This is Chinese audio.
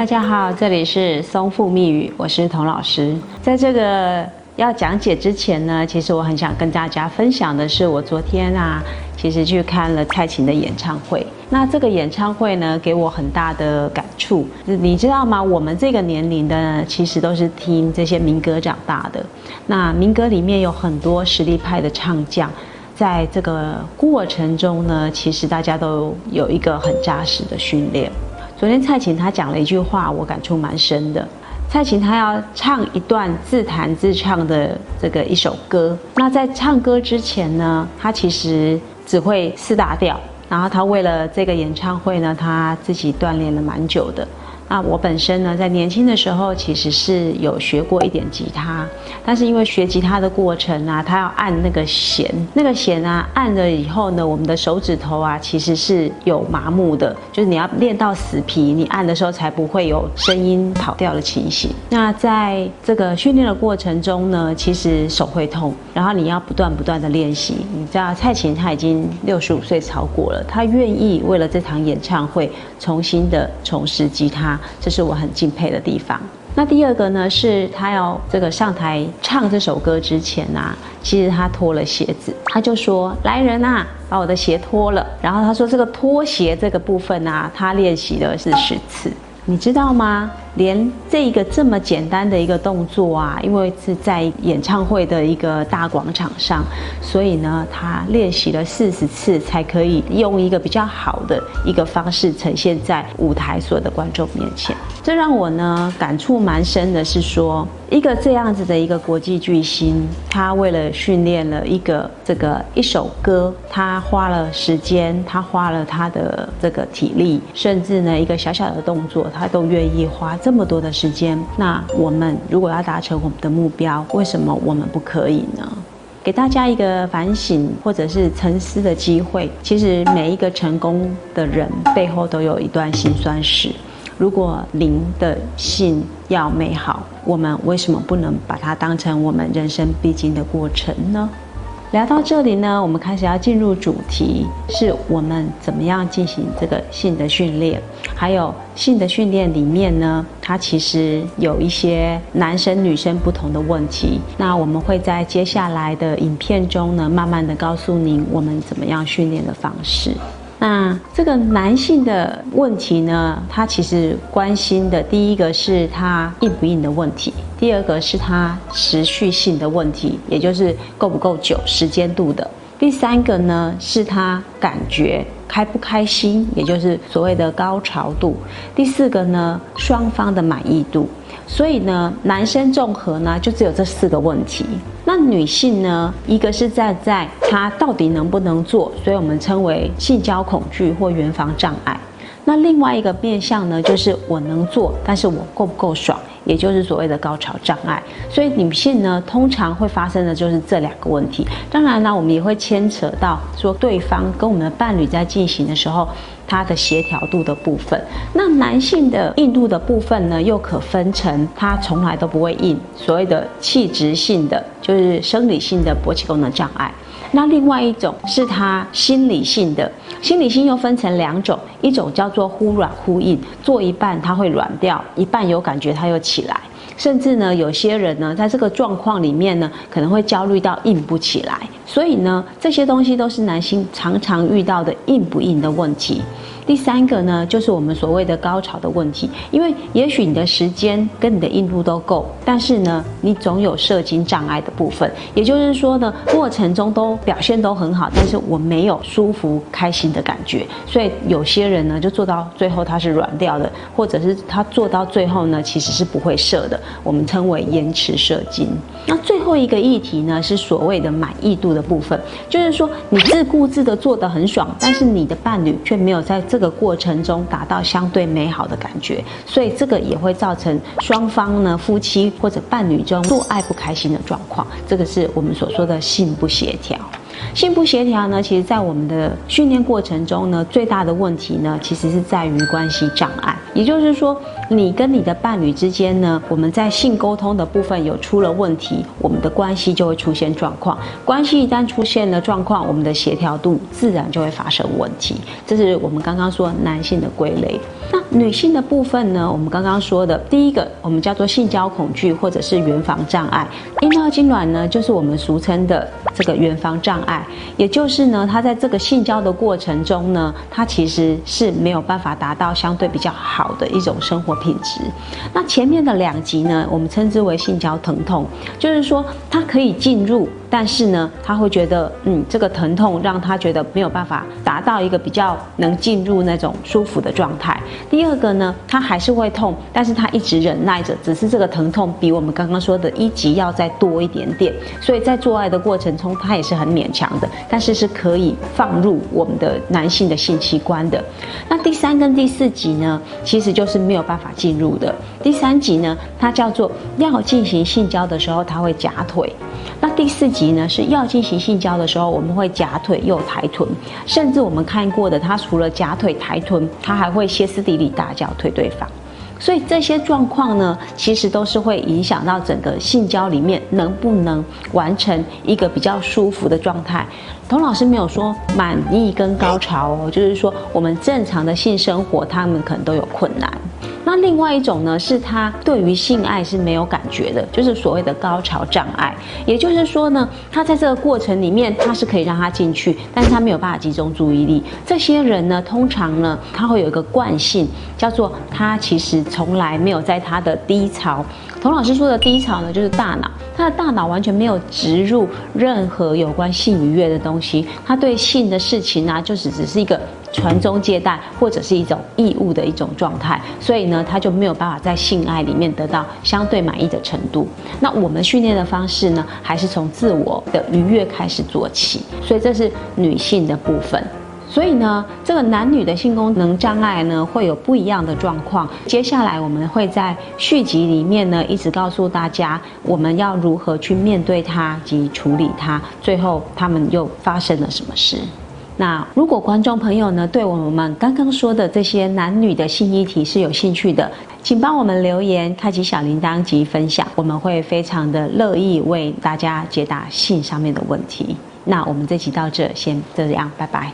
大家好，这里是松富密语，我是童老师。在这个要讲解之前呢，其实我很想跟大家分享的是，我昨天啊，其实去看了蔡琴的演唱会。那这个演唱会呢，给我很大的感触。你知道吗？我们这个年龄的，其实都是听这些民歌长大的。那民歌里面有很多实力派的唱将，在这个过程中呢，其实大家都有一个很扎实的训练。昨天蔡琴她讲了一句话，我感触蛮深的。蔡琴她要唱一段自弹自唱的这个一首歌，那在唱歌之前呢，她其实只会四大调，然后她为了这个演唱会呢，她自己锻炼了蛮久的。那我本身呢，在年轻的时候其实是有学过一点吉他，但是因为学吉他的过程啊，它要按那个弦，那个弦啊，按了以后呢，我们的手指头啊，其实是有麻木的，就是你要练到死皮，你按的时候才不会有声音跑掉的情形。那在这个训练的过程中呢，其实手会痛，然后你要不断不断的练习。你知道蔡琴她已经六十五岁超过了，她愿意为了这场演唱会重新的重拾吉他。这是我很敬佩的地方。那第二个呢，是他要这个上台唱这首歌之前啊，其实他脱了鞋子，他就说：“来人啊，把我的鞋脱了。”然后他说：“这个脱鞋这个部分啊，他练习了是十次，你知道吗？”连这一个这么简单的一个动作啊，因为是在演唱会的一个大广场上，所以呢，他练习了四十次才可以用一个比较好的一个方式呈现在舞台所有的观众面前。这让我呢感触蛮深的，是说一个这样子的一个国际巨星，他为了训练了一个这个一首歌，他花了时间，他花了他的这个体力，甚至呢一个小小的动作，他都愿意花。这么多的时间，那我们如果要达成我们的目标，为什么我们不可以呢？给大家一个反省或者是沉思的机会。其实每一个成功的人背后都有一段辛酸史。如果您的信要美好，我们为什么不能把它当成我们人生必经的过程呢？聊到这里呢，我们开始要进入主题，是我们怎么样进行这个性的训练，还有性的训练里面呢，它其实有一些男生女生不同的问题。那我们会在接下来的影片中呢，慢慢的告诉您我们怎么样训练的方式。那这个男性的问题呢，他其实关心的第一个是他硬不硬的问题，第二个是他持续性的问题，也就是够不够久时间度的，第三个呢是他感觉开不开心，也就是所谓的高潮度，第四个呢双方的满意度。所以呢，男生综合呢就只有这四个问题。那女性呢，一个是站在她到底能不能做，所以我们称为性交恐惧或圆房障碍。那另外一个面向呢，就是我能做，但是我够不够爽，也就是所谓的高潮障碍。所以女性呢，通常会发生的就是这两个问题。当然呢，我们也会牵扯到说对方跟我们的伴侣在进行的时候。它的协调度的部分，那男性的硬度的部分呢，又可分成他从来都不会硬，所谓的气质性的，就是生理性的勃起功能障碍。那另外一种是他心理性的，心理性又分成两种，一种叫做忽软忽硬，做一半它会软掉，一半有感觉它又起来。甚至呢，有些人呢，在这个状况里面呢，可能会焦虑到硬不起来。所以呢，这些东西都是男性常常遇到的硬不硬的问题。第三个呢，就是我们所谓的高潮的问题，因为也许你的时间跟你的硬度都够，但是呢，你总有射精障碍的部分。也就是说呢，过程中都表现都很好，但是我没有舒服开心的感觉。所以有些人呢，就做到最后他是软掉的，或者是他做到最后呢，其实是不会射的。我们称为延迟射精。那最后一个议题呢，是所谓的满意度的部分，就是说你自顾自的做得很爽，但是你的伴侣却没有在这这个过程中达到相对美好的感觉，所以这个也会造成双方呢夫妻或者伴侣中做爱不开心的状况。这个是我们所说的性不协调。性不协调呢，其实在我们的训练过程中呢，最大的问题呢，其实是在于关系障碍。也就是说，你跟你的伴侣之间呢，我们在性沟通的部分有出了问题，我们的关系就会出现状况。关系一旦出现了状况，我们的协调度自然就会发生问题。这是我们刚刚说男性的归类。那女性的部分呢？我们刚刚说的第一个，我们叫做性交恐惧或者是圆房障碍。阴道痉挛呢，就是我们俗称的这个圆房障碍，也就是呢，它在这个性交的过程中呢，它其实是没有办法达到相对比较好的一种生活品质。那前面的两集呢，我们称之为性交疼痛，就是说他可以进入。但是呢，他会觉得，嗯，这个疼痛让他觉得没有办法达到一个比较能进入那种舒服的状态。第二个呢，他还是会痛，但是他一直忍耐着，只是这个疼痛比我们刚刚说的一级要再多一点点。所以在做爱的过程中，他也是很勉强的，但是是可以放入我们的男性的性器官的。那第三跟第四集呢，其实就是没有办法进入的。第三集呢，它叫做要进行性交的时候，他会夹腿。那第四集呢，是要进行性交的时候，我们会夹腿又抬臀，甚至我们看过的，他除了夹腿抬臀，他还会歇斯底里大叫推对方。所以这些状况呢，其实都是会影响到整个性交里面能不能完成一个比较舒服的状态。童老师没有说满意跟高潮哦，就是说我们正常的性生活，他们可能都有困难。那另外一种呢，是他对于性爱是没有感觉的，就是所谓的高潮障碍。也就是说呢，他在这个过程里面，他是可以让他进去，但是他没有办法集中注意力。这些人呢，通常呢，他会有一个惯性，叫做他其实从来没有在他的低潮。童老师说的低潮呢，就是大脑，他的大脑完全没有植入任何有关性愉悦的东西，他对性的事情呢，就只只是一个。传宗接代或者是一种义务的一种状态，所以呢，他就没有办法在性爱里面得到相对满意的程度。那我们训练的方式呢，还是从自我的愉悦开始做起。所以这是女性的部分。所以呢，这个男女的性功能障碍呢，会有不一样的状况。接下来我们会在续集里面呢，一直告诉大家我们要如何去面对它及处理它。最后他们又发生了什么事？那如果观众朋友呢，对我们刚刚说的这些男女的性议题是有兴趣的，请帮我们留言，开启小铃铛及分享，我们会非常的乐意为大家解答性上面的问题。那我们这期到这，先这样，拜拜。